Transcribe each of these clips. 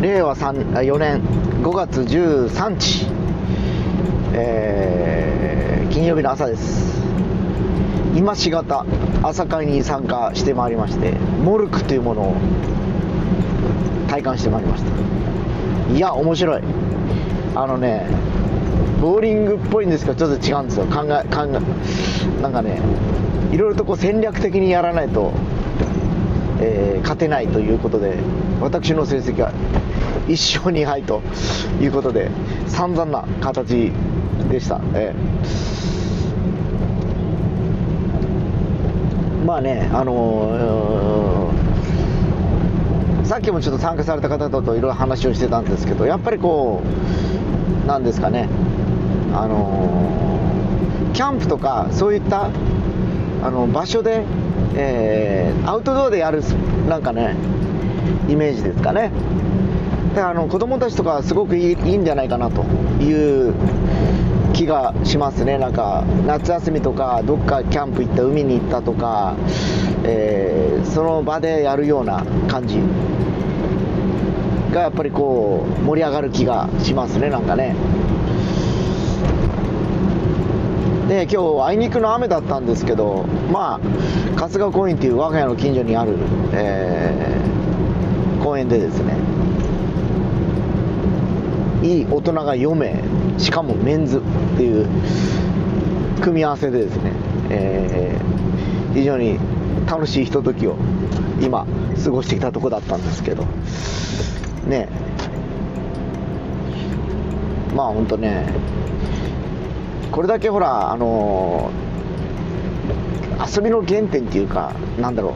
令和4年5月13日、えー、金曜日の朝です。今しがた朝会に参加してまいりましてモルクというものを体感してまいりました。いや面白い。あのねボーリングっぽいんですけどちょっと違うんですよ。考え考えなんかねいろいろとこう戦略的にやらないと、えー、勝てないということで私の成績は1勝2敗ということで散々な形でした、えー、まあねあのー、さっきもちょっと参加された方といろいろ話をしてたんですけどやっぱりこうなんですかねあのー、キャンプとかそういったあの場所で、えー、アウトドアでやるなんかねイメージですかね。であの子供たちとかすごくいいいいんじゃないかなという気がしますね。なんか夏休みとかどっかキャンプ行った海に行ったとか、えー、その場でやるような感じがやっぱりこう盛り上がる気がしますねなんかね。で今日あいにくの雨だったんですけどまあ春日公園っていう我が家の近所にある、えー、公園でですねいい大人が4名しかもメンズっていう組み合わせでですね、えー、非常に楽しいひとときを今過ごしてきたとこだったんですけどねまあ本当ねこれだけほらあのー、遊びの原点っていうかなんだろ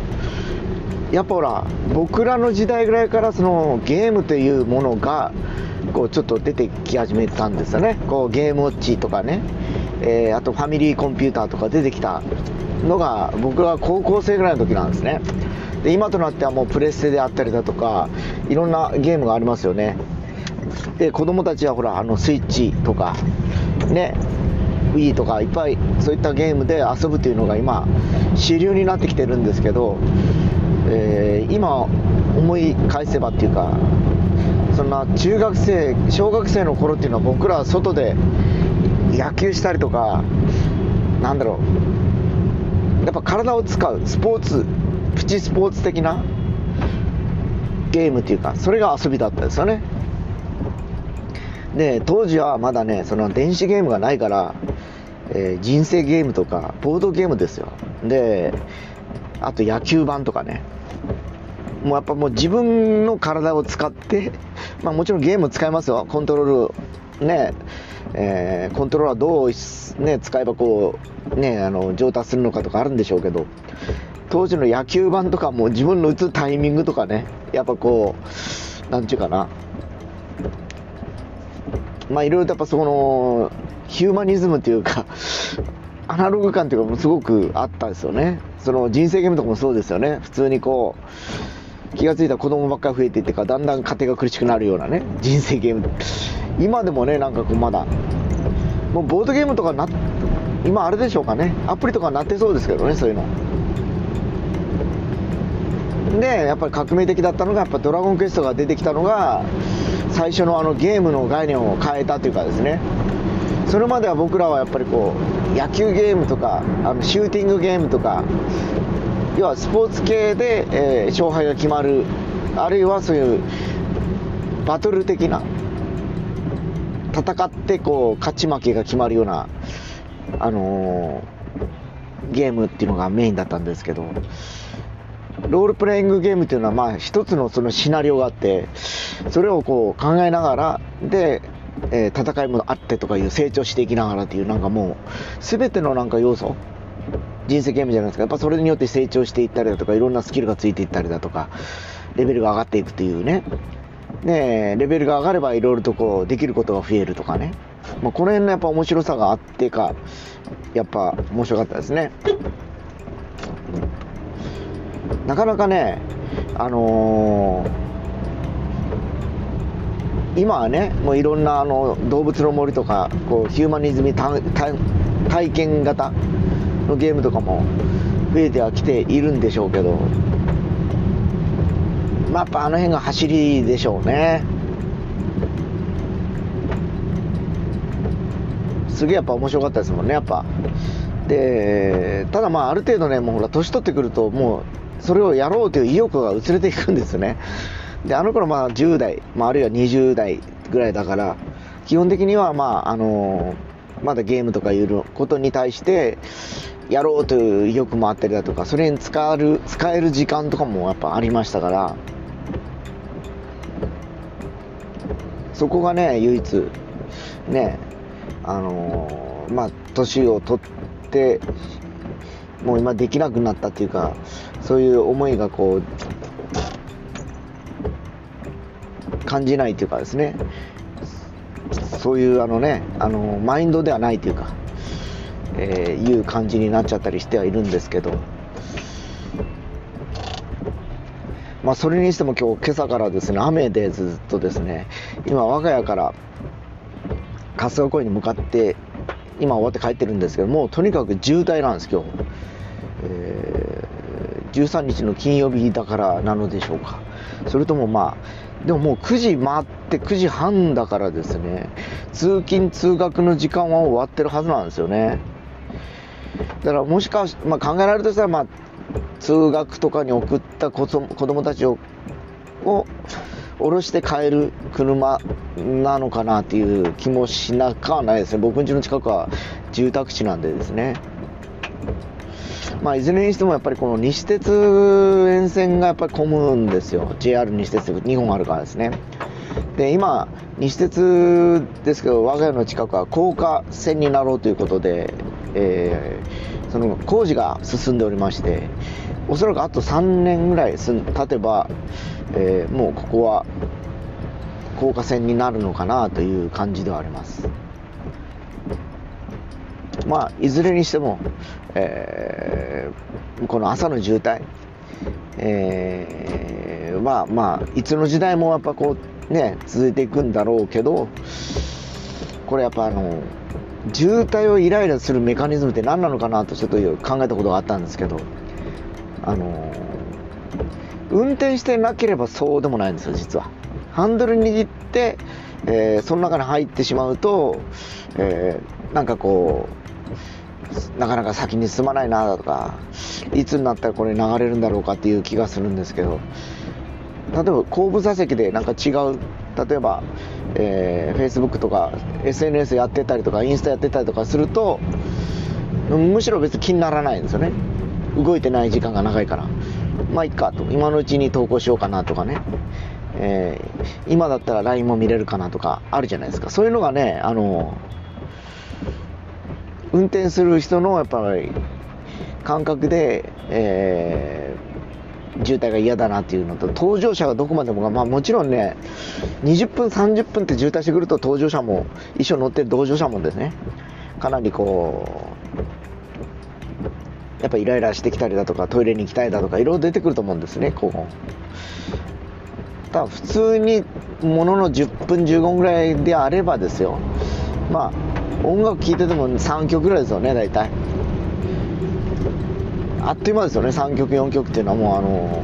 う。やっぱほら僕らの時代ぐらいからそのゲームというものがこうちょっと出てき始めたんですよね。こうゲームウォッチとかね、えー、あとファミリーコンピューターとか出てきたのが僕は高校生ぐらいの時なんですね。で今となってはもうプレステであったりだとかいろんなゲームがありますよね。で子供たちはほらあのスイッチとかね。Wii とかいっぱいそういったゲームで遊ぶというのが今主流になってきてるんですけど、えー、今思い返せばっていうかそんな中学生小学生の頃っていうのは僕らは外で野球したりとかなんだろうやっぱ体を使うスポーツプチスポーツ的なゲームっていうかそれが遊びだったですよね。で当時はまだねその電子ゲームがないからえー、人生ゲームとかボードゲームですよ。であと野球盤とかね。もうやっぱもう自分の体を使って、まあ、もちろんゲーム使いますよ。コントロールねえー、コントローラーどう、ね、使えばこう、ね、あの上達するのかとかあるんでしょうけど当時の野球盤とかも自分の打つタイミングとかねやっぱこうなんちゅうかな。まあいろいろとやっぱそのヒューマニズムというかアナログ感というかもすごくあったんですよね。その人生ゲームとかもそうですよね。普通にこう気が付いたら子供ばっかり増えていってかだんだん家庭が苦しくなるようなね人生ゲーム。今でもねなんかこうまだもうボードゲームとかな今あれでしょうかね。アプリとかなってそうですけどねそういうの。でやっぱり革命的だったのがやっぱドラゴンクエストが出てきたのが最初のあのゲームの概念を変えたというかですね。それまでは僕らはやっぱりこう野球ゲームとかあのシューティングゲームとか要はスポーツ系で、えー、勝敗が決まるあるいはそういうバトル的な戦ってこう勝ち負けが決まるような、あのー、ゲームっていうのがメインだったんですけどロールプレイングゲームっていうのはまあ一つのそのシナリオがあってそれをこう考えながらでえー、戦いもあってとかいう成長していきながらっていうなんかもう全てのなんか要素人生ゲームじゃないですか。やっぱそれによって成長していったりだとかいろんなスキルがついていったりだとかレベルが上がっていくっていうね。でレベルが上がればいろいろとこうできることが増えるとかね、まあ、この辺のやっぱ面白さがあってかやっぱ面白かったですね。なかなかねあのー今はねもういろんなあの動物の森とかこうヒューマニズム体験型のゲームとかも増えてはきているんでしょうけどまあ、やっぱあの辺が走りでしょうね。すげえやっぱ面白かったですもんねやっぱ。でただまあある程度ねもうほら年取ってくるともうそれをやろうという意欲が薄れていくんですね。であの頃まあ10代、まあ、あるいは20代ぐらいだから基本的にはまああのまだゲームとかいうことに対してやろうという意欲もあったりだとかそれに使える使える時間とかもやっぱありましたからそこがね唯一ねあのー、まあ年を取ってもう今できなくなったっていうかそういう思いがこう感じないというかですね。そういうあのねあのマインドではないというかえー、いう感じになっちゃったりしてはいるんですけど、まあ、それにしても今日今朝からですね雨でずっとですね今我が家から春日公園に向かって今終わって帰ってるんですけどもとにかく渋滞なんです今日、えー、13日の金曜日だからなのでしょうか。それともまあでももう9時回って9時半だからですね。通勤通学の時間は終わってるはずなんですよね。だからもしかし、まあ、考えられるとしたら、まあ、通学とかに送った子供たちをを降ろして帰る車なのかなっていう気もしなかはないですね。僕ん家の近くは住宅地なんでですね。まあ、いずれにしてもやっぱりこの西鉄沿線がやっぱり混むんですよ。JR 西鉄2本あるからですね。で今西鉄ですけど我が家の近くは高架線になろうということでえー、その工事が進んでおりましておそらくあと3年ぐらい経てば、えー、もうここは高架線になるのかなという感じではあります。まあいずれにしても、えー、この朝の渋滞えー、まあまあいつの時代もやっぱこうね続いていくんだろうけどこれやっぱあの渋滞をイライラするメカニズムって何なのかなとちょっと考えたことがあったんですけどあの運転してなければそうでもないんですよ実は。ハンドル握って、えー、その中に入ってしまうと、えー、なんかこうなかなか先に進まないなとかいつになったらこれ流れるんだろうかっていう気がするんですけど。例えば後部座席でなんか違う例えばえー、Facebook とか SNS やってたりとかインスタやってたりとかするとむしろ別に気にならないんですよね。動いてない時間が長いから。まあいっかと。今のうちに投稿しようかなとかね、えー、今だったら LINE も見れるかなとかあるじゃないですか。そういうのがねあの運転する人のやっぱり感覚で、えー渋滞が嫌だなっていうのと搭乗者がどこまでもが、まあ、もちろんね20分30分って渋滞してくると搭乗者も一緒に乗ってる同乗者もですねかなりこうやっぱイライラしてきたりだとかトイレに行きたいだとかいろいろ出てくると思うんですねこう。ただ普通にものの10分15分ぐらいであればですよ。まあ音楽聴いてても3曲ぐらいですよね大体。あっという間ですよね3曲4曲っていうのはもうあの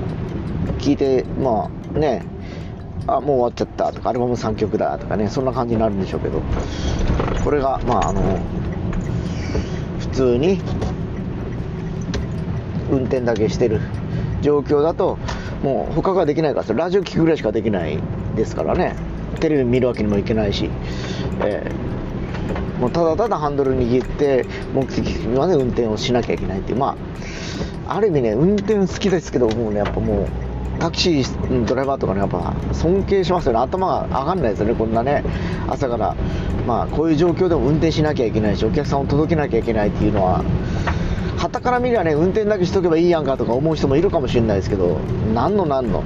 聞いてまあね。あもう終わっちゃったとかアルバム3曲だとかねそんな感じになるんでしょうけど。これがまああの普通に運転だけしてる状況だともう他ができないからラジオ聴くぐらいしかできないですからね。テレビ見るわけにもいけないし、えー、もうただただハンドル握って目的まで運転をしなきゃいけないっていう。まあある意味ね運転好きですけどもうねやっぱもうタクシードライバーとかねやっぱ尊敬しますよね。頭が上がんないですよねこんなね。朝からまあこういう状況でも運転しなきゃいけないしお客さんを届けなきゃいけないっていうのは旗から見りゃね運転だけしとけばいいやんかとか思う人もいるかもしれないですけど何の何の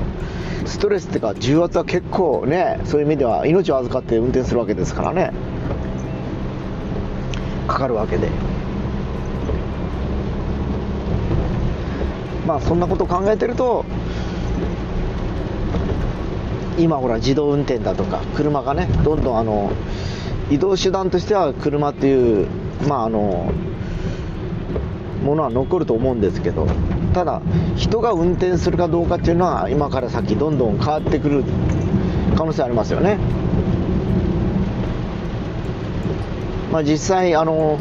ストレスっていうか重圧は結構ねそういう意味では命を預かって運転するわけですからね。かかるわけで。まあそんなこと考えてると今ほら自動運転だとか車がねどんどんあの移動手段としては車っていうまああのものは残ると思うんですけどただ人が運転するかどうかっていうのは今から先どんどん変わってくる可能性ありますよねまあ実際あの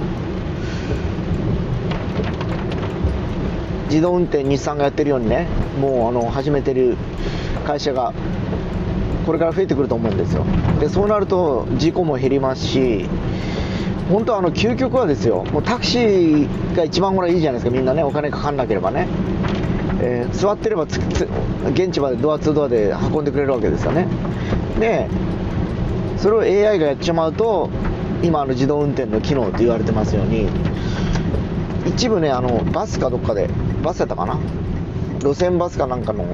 自動運転日産がやってるようにねもうあの始めてる会社がこれから増えてくると思うんですよ。でそうなると事故も減りますし本当はあの究極はですよもうタクシーが一番これいいじゃないですか。みんなねお金かかんなければね、えー、座ってれば現地までドア2ドアで運んでくれるわけですよね。でそれを AI がやっちまうと今あの自動運転の機能と言われてますように一部ねあのバスかどっかでバスやったかな？路線バスかなんかの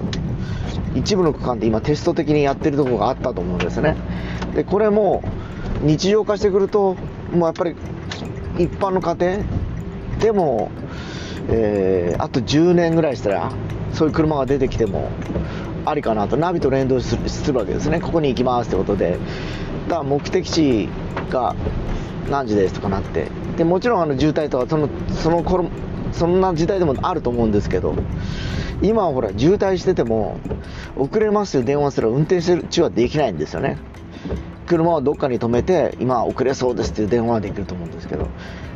一部の区間で今テスト的にやってるとこがあったと思うんですね。でこれも日常化してくるともうやっぱり一般の家庭でも、えー、あと10年ぐらいしたらそういう車が出てきてもありかなと。ナビと連動するわけですね。ここに行きますってことで。だ目的地が何時ですとかなって。でもちろんあの渋滞とかそのその頃そんな時代でもあると思うんですけど今はほら渋滞してても遅れますよ電話すら運転してる中はできないんですよね。車をどっかに止めて今遅れそうですっていう電話はできると思うんですけど。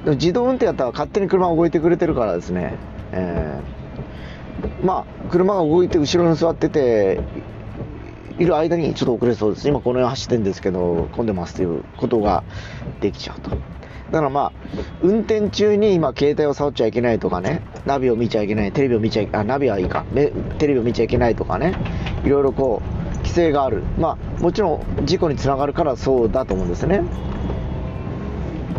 でも自動運転やったら勝手に車が動いてくれてるからですね、えー、まあ車が動いて後ろに座ってている間にちょっと遅れそうです今この辺走ってるんですけど混んでますということができちゃうとだからまあ、運転中に今、携帯を触っちゃいけないとかね、ナビを見ちゃいけない、テレビを見ちゃいあ、ナビはいいか、ねテレビを見ちゃいけないとかね、いろいろこう、規制がある。まあ、もちろん事故につながるからそうだと思うんですね。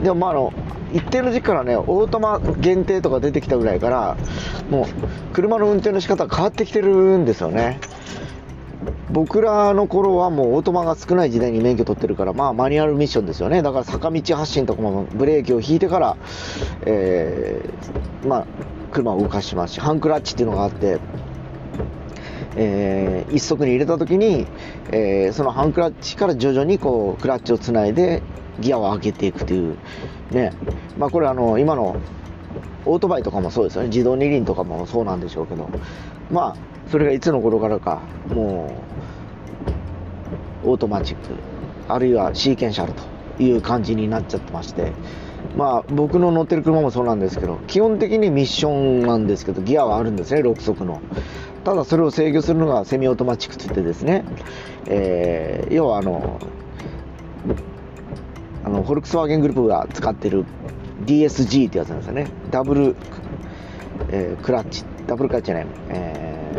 でもまあ、あの、一定の時期からね、オートマ限定とか出てきたぐらいから、もう、車の運転の仕方変わってきてるんですよね。僕らの頃はもうオートマが少ない時代に免許取ってるから、まあマニュアルミッションですよね。だから坂道発進とかもブレーキを引いてから、えー、まあ、車を動かしますし、ハンクラッチっていうのがあって、えー、一足に入れた時に、えー、そのハンクラッチから徐々にこうクラッチをつないでギアを上げていくというね。まあこれあの今のオートバイとかもそうですよね。自動二輪とかもそうなんでしょうけど。まあそれがいつの頃からかもうオートマチックあるいはシーケンシャルという感じになっちゃってましてまあ僕の乗ってる車もそうなんですけど基本的にミッションなんですけどギアはあるんですね6速の。ただそれを制御するのがセミオートマチックといってですね、えー、要はあのあのフォルクスワーゲングループが使ってる DSG ってやつなんですよね。ダブル、えー、クラッチ。ダブルクラッチじゃない、え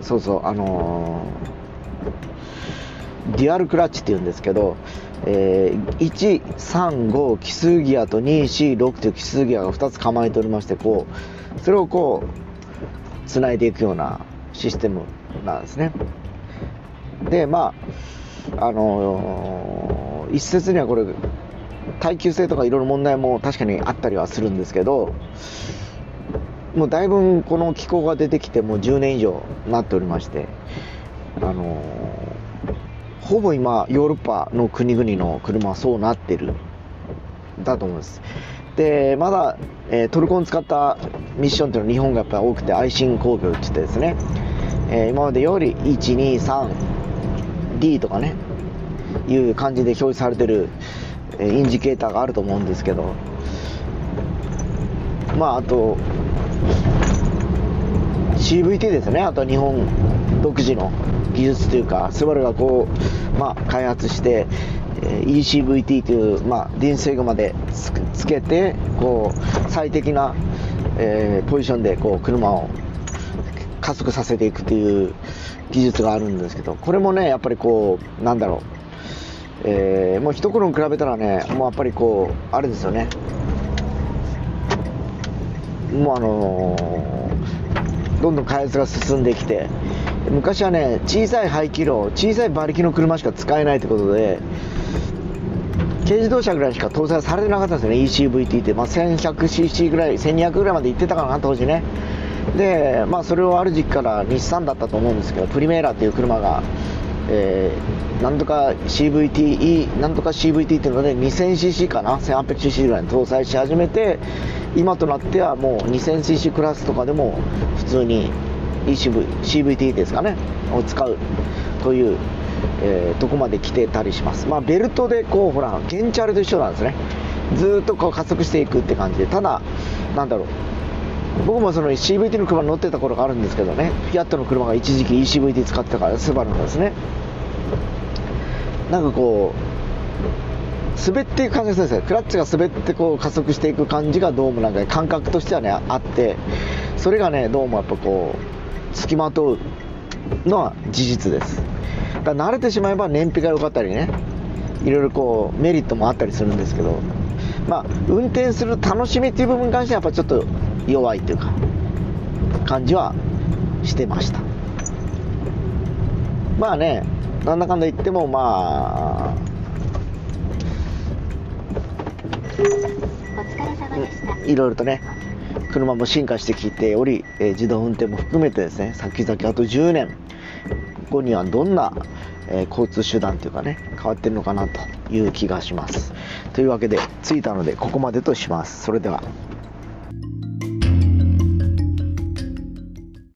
ー、そうそうあのー、デュアルクラッチって言うんですけど、えー、135奇数ギアと246という奇数ギアが2つ構えておりましてこうそれをこうつないでいくようなシステムなんですね。でまああのー、一説にはこれ耐久性とかいろいろ問題も確かにあったりはするんですけどもうだいぶこの気候が出てきてもう10年以上なっておりましてあのほぼ今ヨーロッパの国々の車はそうなってるだと思います。でまだ、えー、トルコン使ったミッションっていうのは日本がやっぱり多くて愛心工業って言ってですね、えー、今までより 123D とかねいう感じで表示されてるえインジケーターがあると思うんですけど。まああと CVT ですね。あと日本独自の技術というかスバルがこう、まあ、開発して、え ECVT という、まあ、電制御までつけてこう最適な、えー、ポジションでこう車を加速させていくという技術があるんですけどこれもねやっぱりこうなんだろう。えー、もう一頃に比べたらねもうやっぱりこうあれですよね。もうあのー、どんどん開発が進んできて。昔はね小さい排気量小さい馬力の車しか使えないってことで軽自動車ぐらいしか搭載されてなかったんですよね。ECVT って、まあ、1100cc ぐらい1200ぐらいまで行ってたかな当時ね。でまあそれをある時期から日産だったと思うんですけどプリメーラっていう車がえー、なんとか CVT、なんとか CVT っていうので 2000cc かな、1800cc ぐらいに搭載し始めて、今となってはもう 2000cc クラスとかでも普通に ECV CVT ですかねを使うという、えー、とこまで来てたりします。まあベルトでこうほらゲンチャルと一緒なんですね。ずっとこう加速していくって感じで。ただなんだろう。僕もその CVT の車に乗ってた頃があるんですけどね。フィアットの車が一時期 ECVT 使ってたからスバルのですね。なんかこう滑っていく感じがするんですよクラッチが滑ってこう加速していく感じがどうもなんか感覚としてはねあってそれがねどうもやっぱこう付きまとうのは事実です。だから慣れてしまえば燃費が良かったりねいろいろこうメリットもあったりするんですけどまあ運転する楽しみっていう部分に関してはやっぱちょっと弱いっていうか感じはしてました。まあねなんだかんだ言ってもまあいろいろとね車も進化してきており、え、自動運転も含めてですね先々あと10年後にはどんな、え、交通手段というかね変わってるのかなという気がします。というわけで着いたのでここまでとします。それでは。